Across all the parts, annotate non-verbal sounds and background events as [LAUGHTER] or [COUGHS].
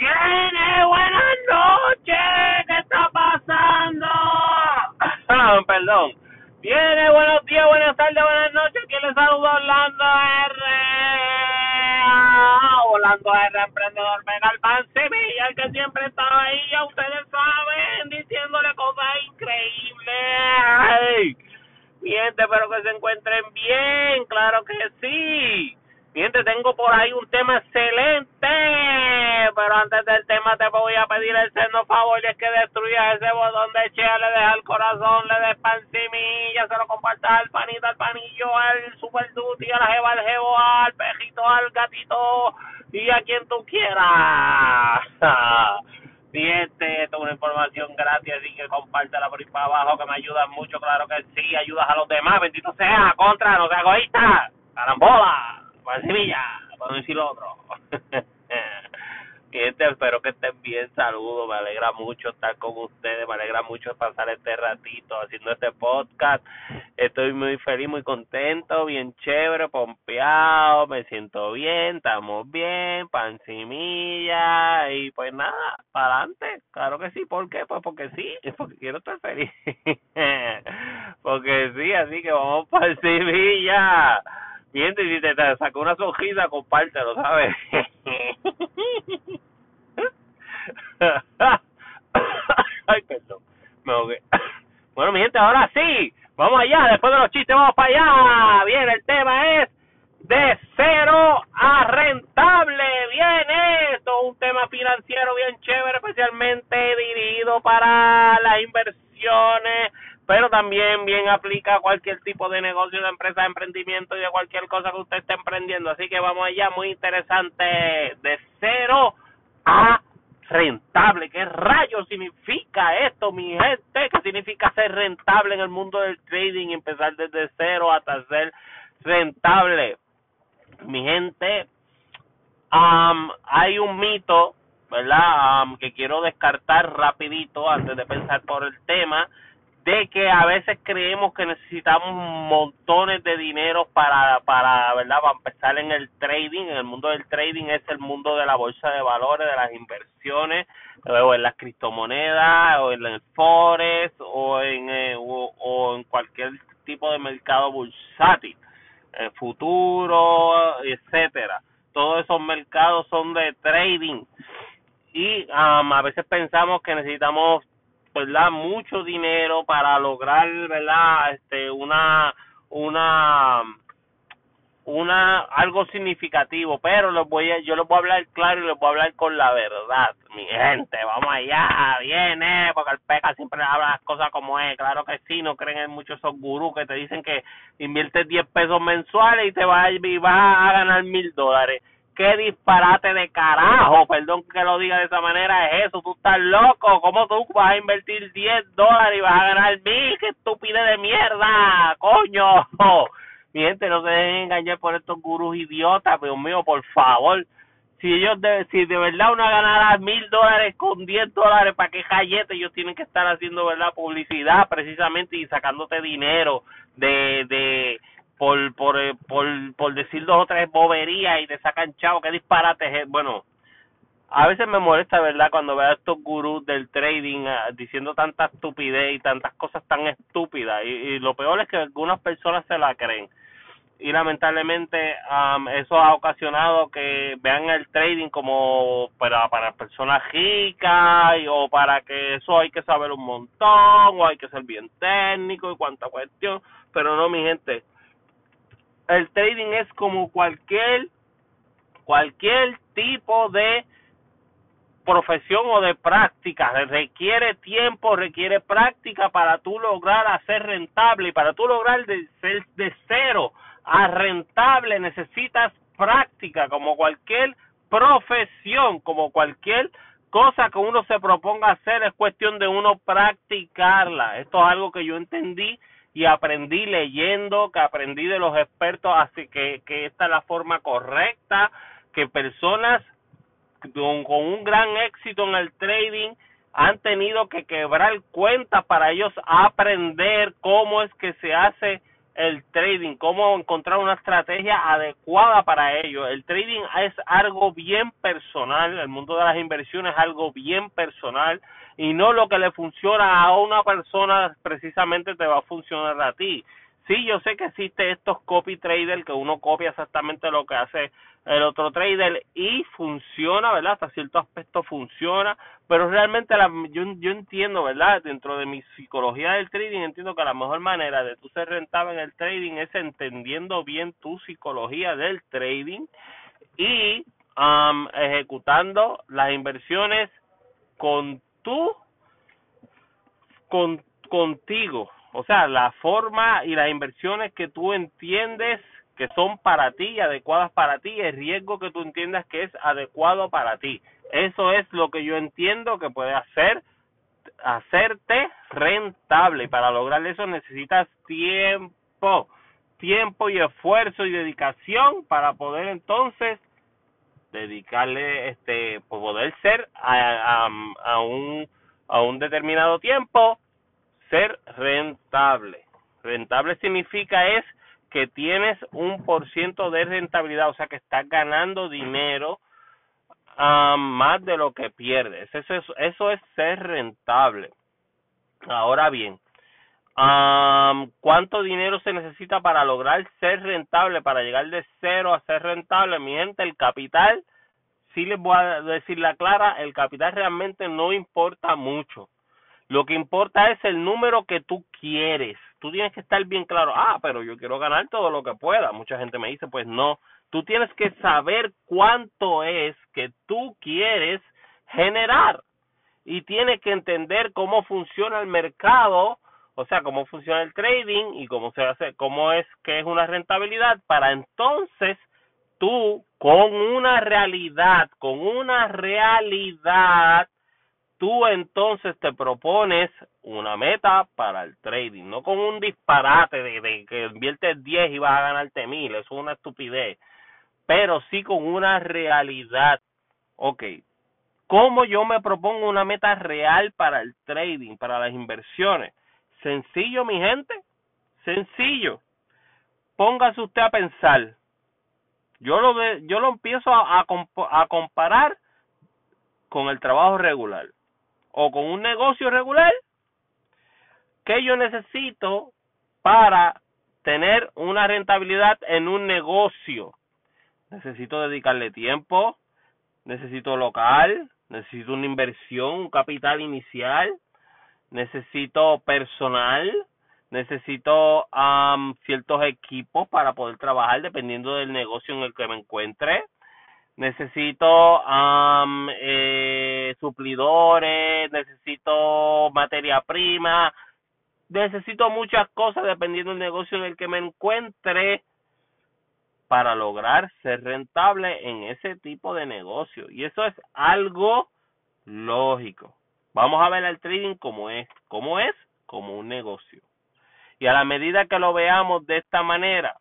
Jenny, buenas noches. ¿Qué está pasando? [LAUGHS] Perdón. Viene, buenos días, buenas tardes, buenas noches. ¿Quién le saluda Orlando R? Orlando R, emprendedor mega Galván Sevilla, el que siempre está ahí, ya ustedes saben, diciéndole cosas increíbles. Ay, gente, espero que se encuentren bien, claro que sí. Gente, tengo por ahí un tema excelente, antes del tema te voy a pedir el seno favor y es que destruyas ese botón de share, le dejas el corazón, le des pan semilla, se lo compartas al panito, al panillo, al super duty, a la jeva, al jevo, al pejito, al gatito y a quien tú quieras. [LAUGHS] Siente, es una información gratis, así que compártela por ahí para abajo, que me ayuda mucho, claro que sí, ayudas a los demás, bendito sea, contra, no sea egoísta, carambola, para Sevilla, para decir otro. [LAUGHS] Gente, espero que estén bien, saludos, me alegra mucho estar con ustedes, me alegra mucho pasar este ratito haciendo este podcast, estoy muy feliz, muy contento, bien chévere, pompeado, me siento bien, estamos bien, pancimilla y pues nada, para adelante, claro que sí, ¿por qué? Pues porque sí, [LAUGHS] porque quiero estar feliz, [LAUGHS] porque sí, así que vamos para Y si te, te sacó una sonrisa, compártelo, ¿sabes? [LAUGHS] Ay, perdón, me ahogué. Bueno, mi gente, ahora sí, vamos allá, después de los chistes, vamos para allá. Bien, el tema es de cero a rentable. Bien, esto, un tema financiero bien chévere, especialmente dirigido para las inversiones pero también bien aplica a cualquier tipo de negocio, de empresa, de emprendimiento y de cualquier cosa que usted esté emprendiendo. Así que vamos allá, muy interesante, de cero a rentable. ¿Qué rayos significa esto, mi gente? ¿Qué significa ser rentable en el mundo del trading empezar desde cero hasta ser rentable? Mi gente, um, hay un mito, ¿verdad? Um, que quiero descartar rapidito antes de pensar por el tema de que a veces creemos que necesitamos montones de dinero para, para, ¿verdad? Para empezar en el trading, en el mundo del trading es el mundo de la bolsa de valores, de las inversiones, o en las criptomonedas, o en el forex, o en, eh, o, en cualquier tipo de mercado bursátil, el futuro, etcétera. Todos esos mercados son de trading y um, a veces pensamos que necesitamos verdad mucho dinero para lograr verdad este una una una algo significativo pero les voy a, yo les voy a hablar claro y les voy a hablar con la verdad mi gente vamos allá viene porque el peca siempre habla las cosas como es claro que sí no creen en muchos esos gurús que te dicen que inviertes 10 pesos mensuales y te vas, y vas a ganar mil dólares qué disparate de carajo, perdón que lo diga de esa manera, es eso, tú estás loco, ¿cómo tú vas a invertir 10 dólares y vas a ganar mil? ¡Qué estupidez de mierda! ¡Coño! [LAUGHS] Mi gente, no se dejen engañar por estos gurús idiotas, Dios mío, por favor. Si ellos, de, si de verdad una ganara mil dólares con 10 dólares, ¿para qué callete ellos tienen que estar haciendo, verdad, publicidad precisamente y sacándote dinero de, de, por, por, eh, por, por decir dos o tres boberías y te sacan chavo, qué disparate Bueno, a veces me molesta, ¿verdad? Cuando veo a estos gurús del trading ah, diciendo tanta estupidez y tantas cosas tan estúpidas. Y, lo peor es que algunas personas se la creen. Y lamentablemente eso ha ocasionado que vean el trading como para, para personas ricas o para que eso hay que saber un montón o hay que ser bien técnico y cuánta cuestión. Pero no, mi gente el trading es como cualquier cualquier tipo de profesión o de práctica. Requiere tiempo requiere práctica para tú lograr hacer rentable. Y para tú lograr de ser de cero a rentable necesitas práctica como cualquier profesión como cualquier cosa que uno se proponga hacer es cuestión de uno practicarla. Esto es algo que yo entendí y aprendí leyendo, que aprendí de los expertos, así que, que esta es la forma correcta, que personas con, un gran éxito en el trading han tenido que quebrar cuentas para ellos aprender cómo es que se hace el trading, cómo encontrar una estrategia adecuada para ello. El trading es algo bien personal, el mundo de las inversiones es algo bien personal y no lo que le funciona a una persona precisamente te va a funcionar a ti. Sí, yo sé que existe estos copy traders que uno copia exactamente lo que hace el otro trader y funciona, ¿verdad? Hasta cierto aspecto funciona, pero realmente la, yo, yo entiendo, ¿verdad? Dentro de mi psicología del trading entiendo que la mejor manera de tú ser rentable en el trading es entendiendo bien tu psicología del trading y um, ejecutando las inversiones con tu con contigo, o sea, la forma y las inversiones que tú entiendes que son para ti adecuadas para ti, el riesgo que tú entiendas que es adecuado para ti. Eso es lo que yo entiendo que puede hacer hacerte rentable para lograr eso necesitas tiempo, tiempo y esfuerzo y dedicación para poder entonces dedicarle este poder ser a, a un a un determinado tiempo ser rentable. Rentable significa es que tienes un por ciento de rentabilidad, o sea que estás ganando dinero más de lo que pierdes. Eso es, eso es ser rentable. Ahora bien, ¿cuánto dinero se necesita para lograr ser rentable, para llegar de cero a ser rentable? Mi gente, el capital, si les voy a decir la clara, el capital realmente no importa mucho. Lo que importa es el número que tú quieres. Tú tienes que estar bien claro, ah, pero yo quiero ganar todo lo que pueda. Mucha gente me dice, pues no, tú tienes que saber cuánto es que tú quieres generar. Y tienes que entender cómo funciona el mercado, o sea, cómo funciona el trading y cómo se hace, cómo es que es una rentabilidad para entonces tú con una realidad, con una realidad tú entonces te propones una meta para el trading, no con un disparate de, que inviertes 10 y vas a ganarte mil, eso es una estupidez, pero sí con una realidad. Ok, ¿cómo yo me propongo una meta real para el trading, para las inversiones? Sencillo, mi gente, sencillo. Póngase usted a pensar. Yo lo, yo lo empiezo a, a comparar con el trabajo regular o con un negocio regular que yo necesito para tener una rentabilidad en un negocio. Necesito dedicarle tiempo, necesito local, necesito una inversión, un capital inicial, necesito personal, necesito ciertos equipos para poder trabajar dependiendo del negocio en el que me encuentre necesito eh, suplidores, necesito materia prima, necesito muchas cosas dependiendo del negocio en el que me encuentre para lograr ser rentable en ese tipo de negocio. Y eso es algo lógico. Vamos a ver el trading como es, como es, como un negocio. Y a la medida que lo veamos de esta manera,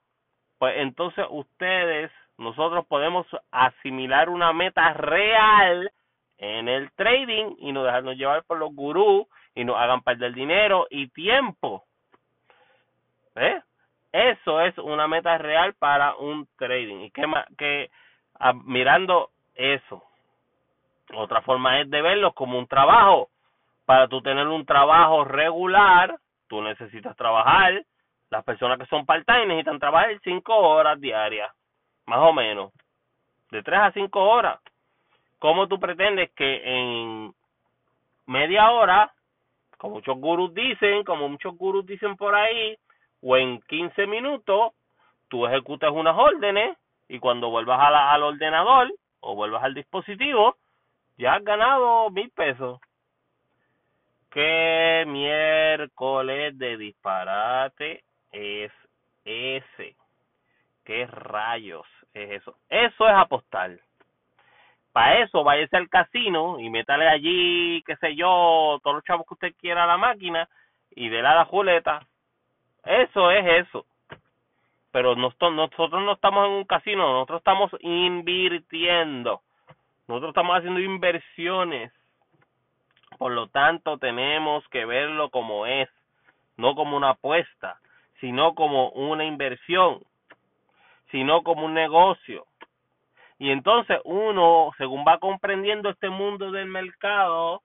pues entonces ustedes nosotros podemos asimilar una meta real en el trading y no dejarnos llevar por los gurús y nos hagan perder dinero y tiempo. ¿Eh? Eso es una meta real para un trading. Y que, que ah, mirando eso, otra forma es de verlo como un trabajo. Para tú tener un trabajo regular, tú necesitas trabajar. Las personas que son part-time necesitan trabajar cinco horas diarias más o menos, de 3 a 5 horas. ¿Cómo tú pretendes que en media hora, como muchos gurús dicen, como muchos gurús dicen por ahí, o en 15 minutos, tú ejecutas unas órdenes y cuando vuelvas a al ordenador o vuelvas al dispositivo, ya has ganado mil pesos. ¿Qué miércoles de disparate es ese? ¿Qué rayos? Es eso. Eso es apostar. Para eso, váyase al casino y métale allí, qué sé yo, todos los chavos que usted quiera a la máquina y de la juleta. Eso es eso. Pero nosotros no estamos en un casino, nosotros estamos invirtiendo. Nosotros estamos haciendo inversiones. Por lo tanto, tenemos que verlo como es, no como una apuesta. sino como una inversión, sino como un negocio. Y entonces uno, según va comprendiendo este mundo del mercado,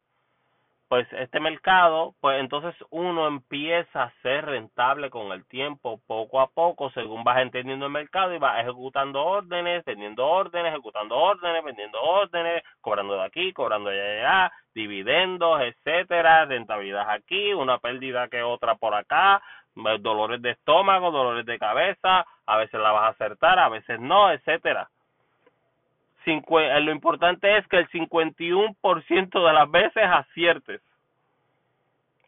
pues este mercado, pues entonces uno empieza a ser rentable con el tiempo, poco a poco, según vas entendiendo el mercado y vas ejecutando órdenes, teniendo órdenes, ejecutando órdenes, vendiendo órdenes, cobrando de aquí, cobrando de allá, dividendos, etcétera, rentabilidad aquí, una pérdida que otra por acá, dolores de estómago, dolores de cabeza, a veces la vas a acertar, a veces no, etcétera. Eh, lo importante es que el 51% de las veces aciertes.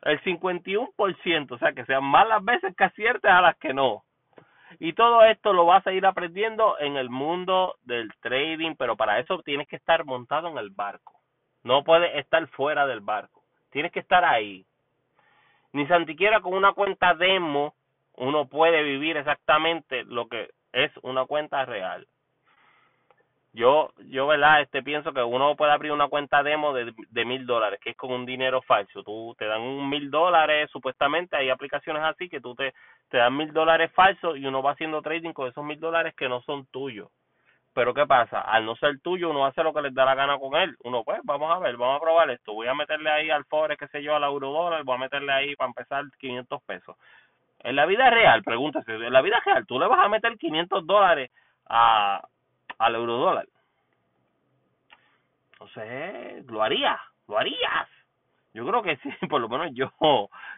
El 51%, o sea, que sean más las veces que aciertes a las que no. Y todo esto lo vas a ir aprendiendo en el mundo del trading, pero para eso tienes que estar montado en el barco. No puedes estar fuera del barco. Tienes que estar ahí. Ni siquiera con una cuenta demo uno puede vivir exactamente lo que es una cuenta real. Yo yo verdad este pienso que uno puede abrir una cuenta demo de de mil dólares que es con un dinero falso. Tú te dan un mil dólares supuestamente hay aplicaciones así que tú te te dan mil dólares falsos y uno va haciendo trading con esos mil dólares que no son tuyos. Pero qué pasa al no ser tuyo uno hace lo que les da la gana con él. Uno pues vamos a ver vamos a probar esto. Voy a meterle ahí al forex qué sé yo al euro dólar voy a meterle ahí para empezar 500 pesos en la vida real pregúntase en la vida real tú le vas a meter 500 dólares a al euro dólar. No sé, lo haría, lo harías. Yo creo que sí, [LAUGHS] por lo menos yo,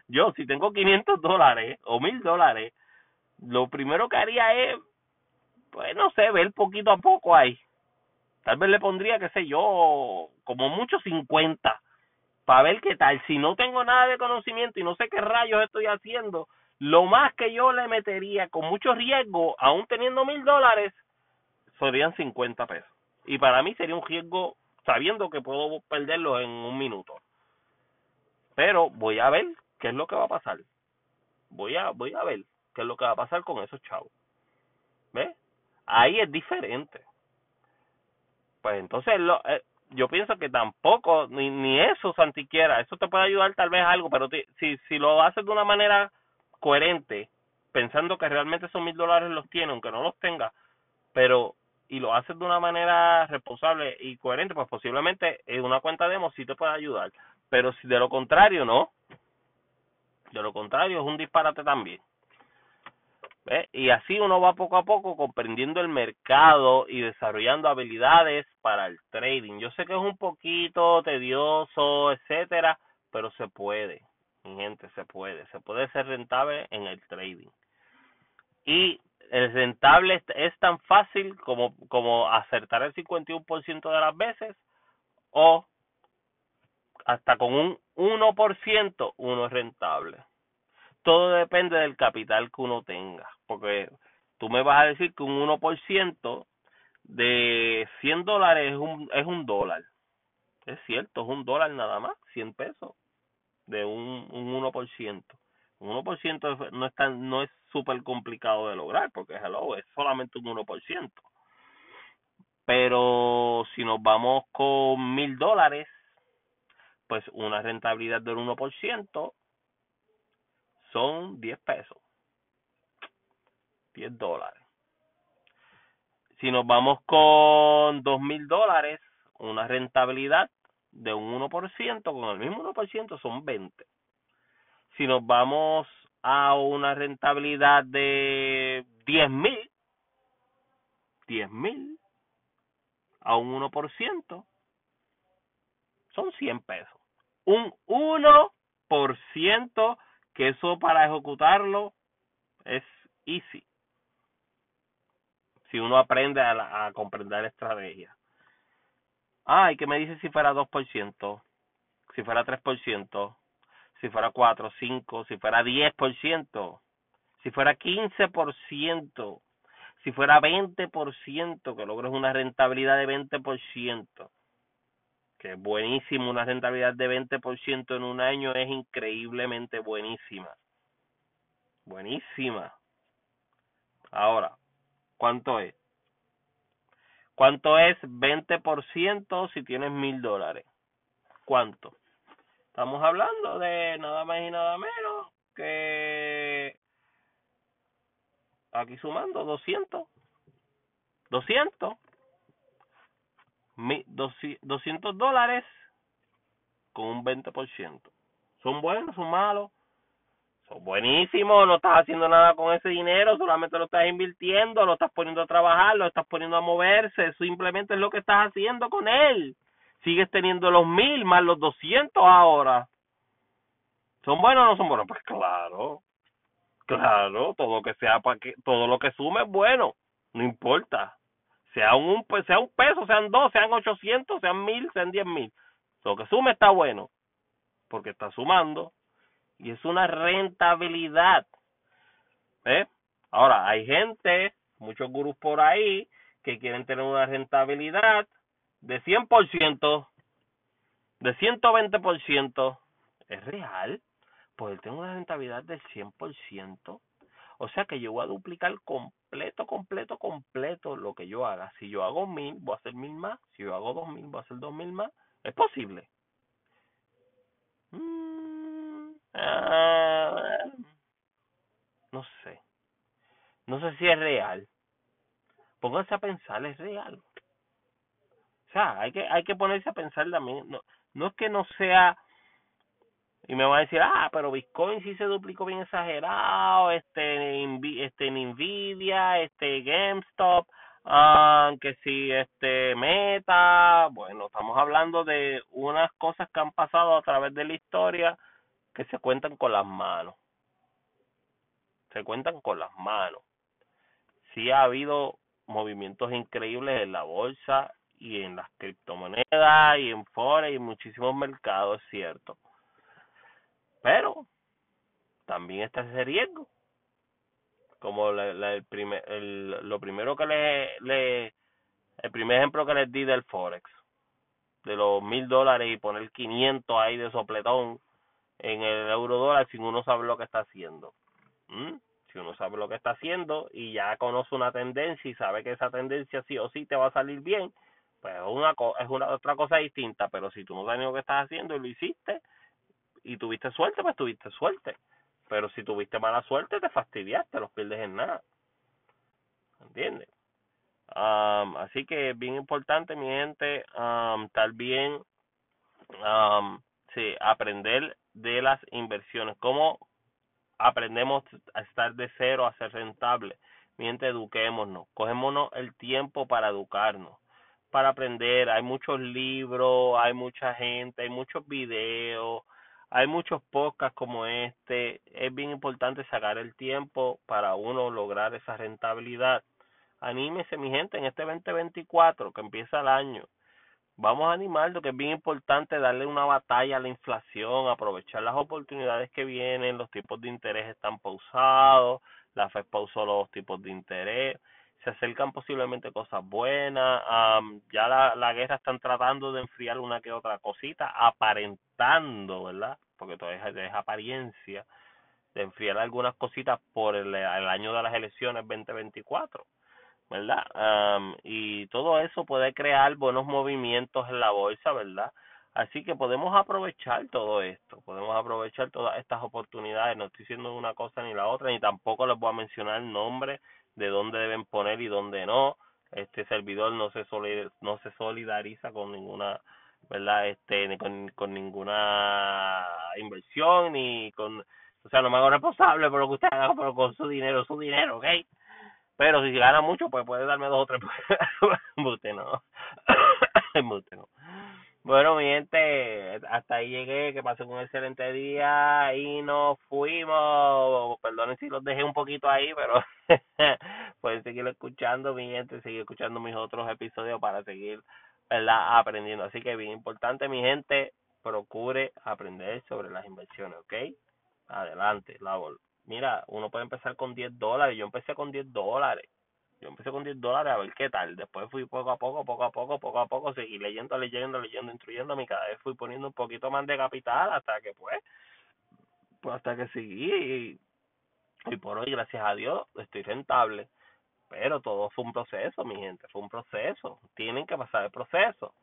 yo si tengo 500 dólares o 1000 dólares, lo primero que haría es, pues no sé, ver poquito a poco ahí. Tal vez le pondría, qué sé yo, como mucho 50, para ver qué tal. Si no tengo nada de conocimiento y no sé qué rayos estoy haciendo, lo más que yo le metería con mucho riesgo, aún teniendo mil dólares, serían 50 pesos. Y para mí sería un riesgo sabiendo que puedo perderlo en un minuto. Pero voy a ver qué es lo que va a pasar. Voy a voy a ver qué es lo que va a pasar con esos chavos. ¿Ves? Ahí es diferente. Pues entonces lo, eh, yo pienso que tampoco, ni, ni eso, Santiquiera, eso te puede ayudar tal vez algo, pero si, si lo haces de una manera coherente, pensando que realmente esos mil dólares los tiene, aunque no los tenga, pero y lo haces de una manera responsable y coherente, pues posiblemente en una cuenta demo sí te puede ayudar. Pero si de lo contrario no, de lo contrario es un disparate también. Y así uno va poco a poco comprendiendo el mercado y desarrollando habilidades para el trading. Yo sé que es un poquito tedioso, etcétera, pero se puede, gente, se puede. Se puede ser rentable en el trading. Y el rentable es tan fácil como, como acertar el 51% de las veces o hasta con un 1% uno es rentable. Todo depende del capital que uno tenga, porque tú me vas a decir que un 1% de 100 dólares es un, es un dólar. Es cierto, es un dólar nada más, 100 pesos de un, un 1%. Un 1% no es, tan, no es súper complicado de lograr porque hello, es solamente un 1%. Pero si nos vamos con mil dólares, pues una rentabilidad del 1% son 10 pesos. 10 dólares. Si nos vamos con dos mil dólares, una rentabilidad de un 1%, con el mismo 1% son 20 si nos vamos a una rentabilidad de 10 mil, 10 mil a un 1%, son 100 pesos. Un 1%, que eso para ejecutarlo es easy. Si uno aprende a, a comprender la estrategia. Ah, ¿y qué me dice si fuera 2%? Si fuera 3%, si fuera 4, 5, si fuera 10%, si fuera 15%, si fuera 20%, que logres una rentabilidad de 20%, que es buenísimo, una rentabilidad de 20% en un año es increíblemente buenísima. Buenísima. Ahora, ¿cuánto es? ¿Cuánto es 20% si tienes mil dólares? ¿Cuánto? Estamos hablando de nada más y nada menos que aquí sumando 200, 200, 200 dólares con un 20%. ¿Son buenos? ¿Son malos? Son buenísimos, no estás haciendo nada con ese dinero, solamente lo estás invirtiendo, lo estás poniendo a trabajar, lo estás poniendo a moverse, simplemente es lo que estás haciendo con él. Sigues teniendo los mil más los 200 ahora. ¿Son buenos o no son buenos? Pues claro, claro, todo lo que sea para que todo lo que sume es bueno, no importa. Sea un sea un peso, sean dos, sean ochocientos, sean mil, sean diez mil. Lo que sume está bueno, porque está sumando y es una rentabilidad. ¿Eh? Ahora, hay gente, muchos gurús por ahí, que quieren tener una rentabilidad de 100%, de 120%. ¿Es real? Poder tener una rentabilidad del 100%. O sea que yo voy a duplicar completo, completo, completo lo que yo haga. Si yo hago mil, voy a hacer mil más. Si yo hago dos mil, voy a hacer dos mil más. Es posible. Mm, ah, no sé. No sé si es real. Pónganse a pensar, es real. O sea, hay que, hay que ponerse a pensar también. No, no es que no sea y me va a decir, ah, pero Bitcoin sí se duplicó bien exagerado, este, este Nvidia, este GameStop, ah, que si este Meta, bueno, estamos hablando de unas cosas que han pasado a través de la historia que se cuentan con las manos. Se cuentan con las manos. Sí ha habido movimientos increíbles en la bolsa y en las criptomonedas y en forex y en muchísimos mercados, es cierto pero también está ese riesgo. Como el primer, lo primero que le, le, el primer ejemplo que les di del Forex, de los mil dólares y poner 500 ahí de sopletón en el euro dólar si uno sabe lo que está haciendo. ¿Mm? Si uno sabe lo que está haciendo y ya conoce una tendencia y sabe que esa tendencia sí o sí te va a salir bien, pues es una, es una otra cosa distinta. Pero si tú no sabes lo que estás haciendo y lo hiciste, y tuviste suerte, pues tuviste suerte. Pero si tuviste mala suerte, te fastidiaste, los pierdes en nada. ¿Entiendes? Um, así que es bien importante, mi gente, um, también um, sí, aprender de las inversiones. ¿Cómo aprendemos a estar de cero a ser rentable? Mi gente, eduquémonos, cogémonos el tiempo para educarnos, para aprender. Hay muchos libros, hay mucha gente, hay muchos videos hay muchos podcasts como este. Es bien importante sacar el tiempo para uno lograr esa rentabilidad. Anímese, mi gente, en este 2024 que empieza el año. Vamos a animarlo, que es bien importante darle una batalla a la inflación, aprovechar las oportunidades que vienen, los tipos de interés están pausados, la FED pausó los tipos de interés, se acercan posiblemente cosas buenas, ya la, la guerra están tratando de enfriar una que otra cosita, aparentando, ¿verdad? Porque todavía es apariencia de enfriar algunas cositas por el, el año de las elecciones 2024, ¿verdad? y todo eso puede crear buenos movimientos en la bolsa, ¿verdad? Así que podemos aprovechar todo esto, podemos aprovechar todas estas oportunidades. No estoy diciendo una cosa ni la otra, ni tampoco les voy a mencionar el nombre de dónde deben poner y dónde no. Este servidor no se no se solidariza con ninguna, ¿verdad? Este ni con, con ninguna inversión ni con o sea, no me hago responsable por lo que usted haga, pero con su dinero, su dinero, ¿ok? Pero si gana mucho, pues puede darme dos o tres. [LAUGHS] no. [COUGHS] usted no. Bueno, mi gente, hasta ahí llegué, que pasé un excelente día y nos fuimos. Perdonen si los dejé un poquito ahí, pero [LAUGHS] pueden seguir escuchando, mi gente, seguir escuchando mis otros episodios para seguir aprendiendo. Así que bien importante, mi gente, procure aprender sobre las inversiones, ¿ok? Adelante, la Mira, uno puede empezar con 10 dólares. Yo empecé con 10 dólares yo empecé con 10 dólares a ver qué tal. Después fui poco a poco, poco a poco, poco a poco, seguí leyendo, leyendo, leyendo, instruyéndome y cada vez fui poniendo un poquito más de capital hasta que pues, pues hasta que seguí y, por hoy, gracias a Dios, estoy rentable. Pero todo fue un proceso, mi gente, fue un proceso. Tienen que pasar el proceso.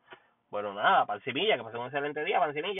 Bueno, nada, Pancinilla, que pasen un excelente día, Pancinilla.